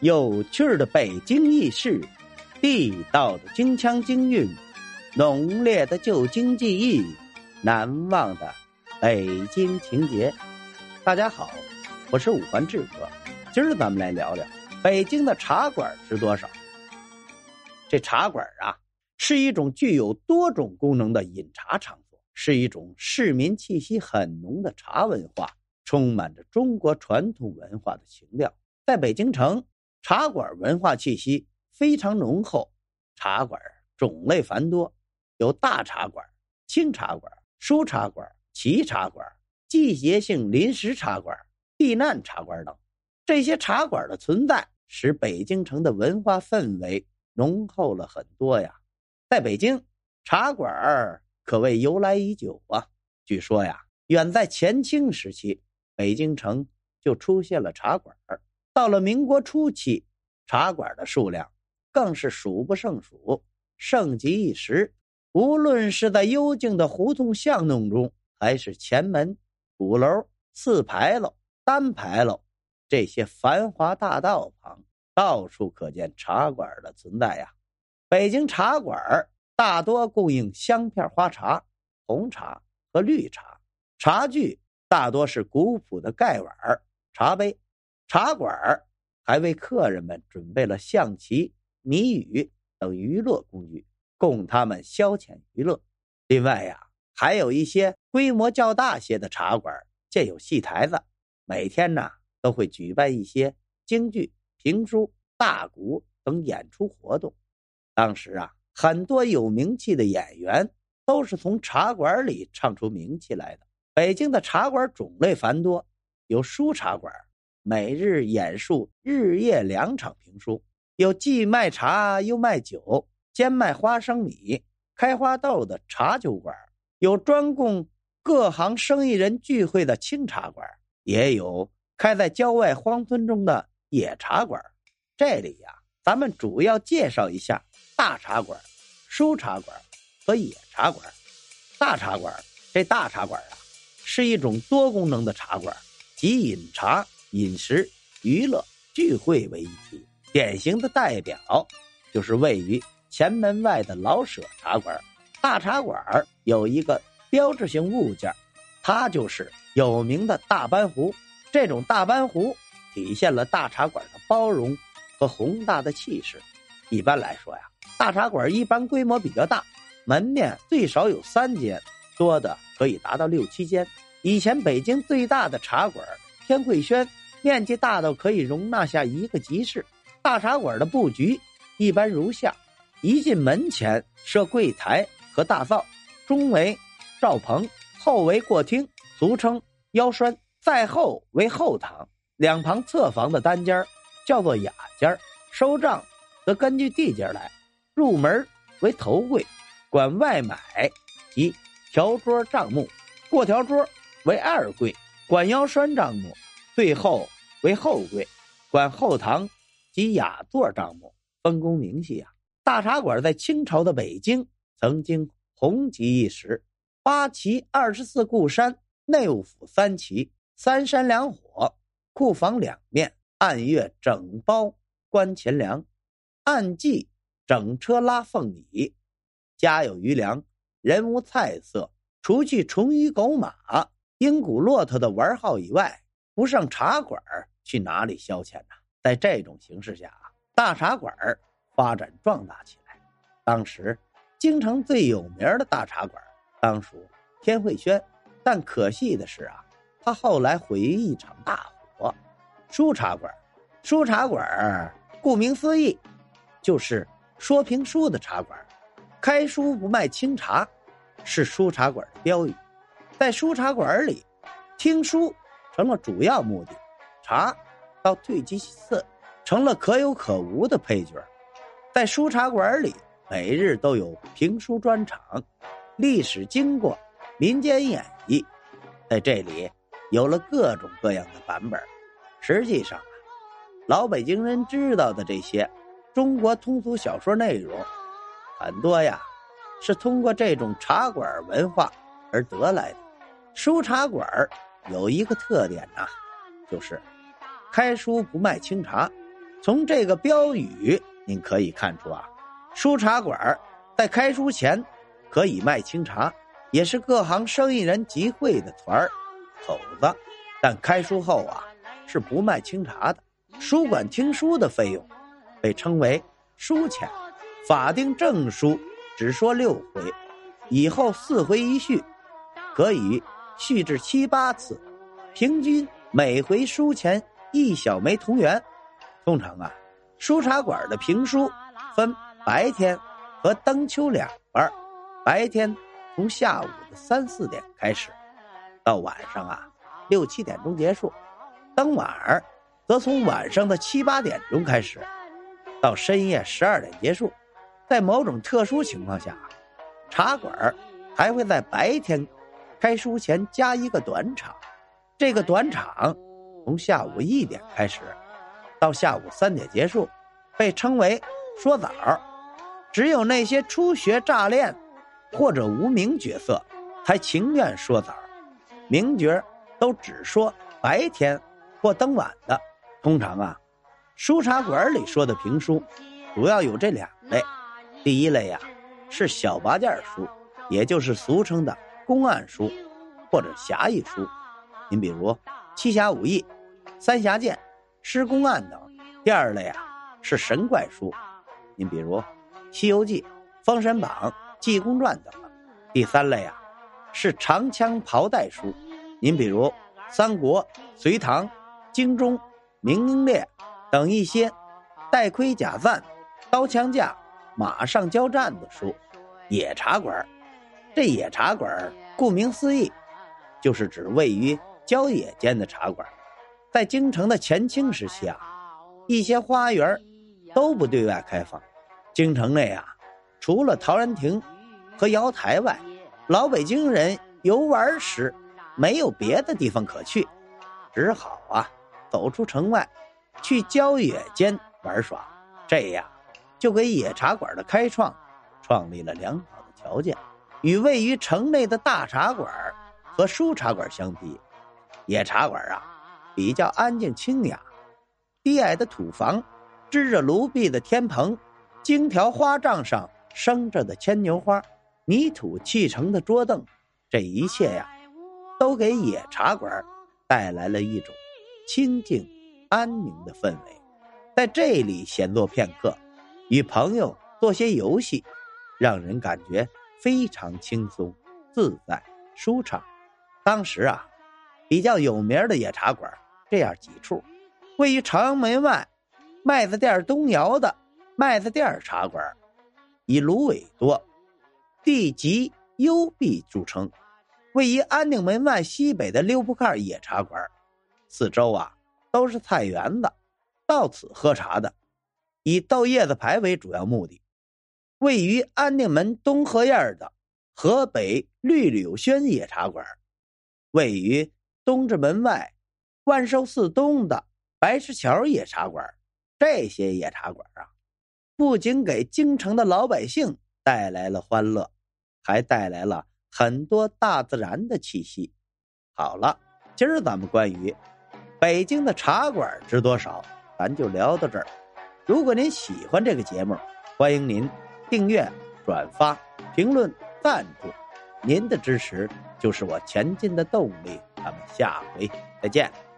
有趣的北京轶事，地道的京腔京韵，浓烈的旧京记忆，难忘的北京情节。大家好，我是五环志哥，今儿咱们来聊聊北京的茶馆是多少。这茶馆啊，是一种具有多种功能的饮茶场所，是一种市民气息很浓的茶文化，充满着中国传统文化的情调。在北京城。茶馆文化气息非常浓厚，茶馆种类繁多，有大茶馆、清茶馆、书茶馆、齐茶馆、季节性临时茶馆、避难茶馆等。这些茶馆的存在，使北京城的文化氛围浓厚了很多呀。在北京，茶馆可谓由来已久啊。据说呀，远在前清时期，北京城就出现了茶馆到了民国初期，茶馆的数量更是数不胜数，盛极一时。无论是在幽静的胡同巷弄中，还是前门、鼓楼、四牌楼、单牌楼这些繁华大道旁，到处可见茶馆的存在呀。北京茶馆大多供应香片花茶、红茶和绿茶，茶具大多是古朴的盖碗、茶杯。茶馆还为客人们准备了象棋、谜语等娱乐工具，供他们消遣娱乐。另外呀，还有一些规模较大些的茶馆建有戏台子，每天呢都会举办一些京剧、评书、大鼓等演出活动。当时啊，很多有名气的演员都是从茶馆里唱出名气来的。北京的茶馆种类繁多，有书茶馆。每日演述日夜两场评书，有既卖茶又卖酒、兼卖花生米、开花豆的茶酒馆，有专供各行生意人聚会的清茶馆，也有开在郊外荒村中的野茶馆。这里呀，咱们主要介绍一下大茶馆、书茶馆和野茶馆。大茶馆，这大茶馆啊，是一种多功能的茶馆，即饮茶。饮食、娱乐、聚会为一体，典型的代表就是位于前门外的老舍茶馆。大茶馆有一个标志性物件，它就是有名的大班壶。这种大班壶体现了大茶馆的包容和宏大的气势。一般来说呀，大茶馆一般规模比较大，门面最少有三间，多的可以达到六七间。以前北京最大的茶馆天惠轩。面积大到可以容纳下一个集市。大茶馆的布局一般如下：一进门前设柜台和大灶，中为灶棚，后为过厅，俗称腰栓；再后为后堂，两旁侧房的单间叫做雅间收账则根据地界来。入门为头柜，管外买及条桌账目；过条桌为二柜，管腰栓账目。最后为后柜，管后堂及雅座账目，分工明细啊。大茶馆在清朝的北京曾经红极一时，八旗二十四库山，内务府三旗，三山两火，库房两面，按月整包关钱粮，按季整车拉凤米，家有余粮，人无菜色，除去虫鱼狗马、鹰骨骆驼的玩号以外。不上茶馆去哪里消遣呢？在这种形势下，大茶馆发展壮大起来。当时京城最有名的大茶馆当属天惠轩，但可惜的是啊，他后来毁于一场大火。书茶馆，书茶馆顾名思义，就是说评书的茶馆。开书不卖清茶，是书茶馆的标语。在书茶馆里，听书。成了主要目的，茶到退居其次，成了可有可无的配角。在书茶馆里，每日都有评书专场，历史经过、民间演绎，在这里有了各种各样的版本。实际上啊，老北京人知道的这些中国通俗小说内容，很多呀是通过这种茶馆文化而得来的。书茶馆有一个特点呐，就是开书不卖清茶，从这个标语，您可以看出啊，书茶馆在开书前可以卖清茶，也是各行生意人集会的团儿口子。但开书后啊，是不卖清茶的。书馆听书的费用被称为书钱，法定证书只说六回，以后四回一续，可以续至七八次，平均每回书钱一小枚铜元。通常啊，书茶馆的评书分白天和登秋两班，白天从下午的三四点开始，到晚上啊。六七点钟结束，当晚儿则从晚上的七八点钟开始，到深夜十二点结束。在某种特殊情况下，茶馆还会在白天开书前加一个短场。这个短场从下午一点开始，到下午三点结束，被称为说早。只有那些初学乍练或者无名角色，才情愿说早。名角都只说白天或登晚的。通常啊，书茶馆里说的评书，主要有这两类。第一类呀，是小八件书，也就是俗称的公案书或者侠义书。您比如《七侠五义》《三侠剑》《施公案》等。第二类啊，是神怪书，您比如《西游记》《封神榜》《济公传》等。第三类啊，是长枪袍带书。您比如三国、隋唐、精忠、明英烈等一些带盔甲赞、刀枪架、马上交战的书，野茶馆这野茶馆顾名思义，就是指位于郊野间的茶馆。在京城的前清时期啊，一些花园都不对外开放。京城内啊，除了陶然亭和瑶台外，老北京人游玩时。没有别的地方可去，只好啊走出城外，去郊野间玩耍。这样就给野茶馆的开创创立了良好的条件。与位于城内的大茶馆和书茶馆相比，野茶馆啊比较安静清雅。低矮的土房，支着炉壁的天棚，荆条花帐上生着的牵牛花，泥土砌成的桌凳，这一切呀。都给野茶馆带来了一种清静、安宁的氛围，在这里闲坐片刻，与朋友做些游戏，让人感觉非常轻松、自在、舒畅。当时啊，比较有名的野茶馆这样几处：位于朝阳门外麦子店东窑的麦子店茶馆，以芦苇多、地极幽闭著称。位于安定门外西北的溜铺盖野茶馆，四周啊都是菜园子，到此喝茶的，以豆叶子牌为主要目的。位于安定门东河沿的河北绿柳轩野茶馆，位于东直门外万寿寺东的白石桥野茶馆，这些野茶馆啊，不仅给京城的老百姓带来了欢乐，还带来了。很多大自然的气息。好了，今儿咱们关于北京的茶馆值多少，咱就聊到这儿。如果您喜欢这个节目，欢迎您订阅、转发、评论、赞助，您的支持就是我前进的动力。咱们下回再见。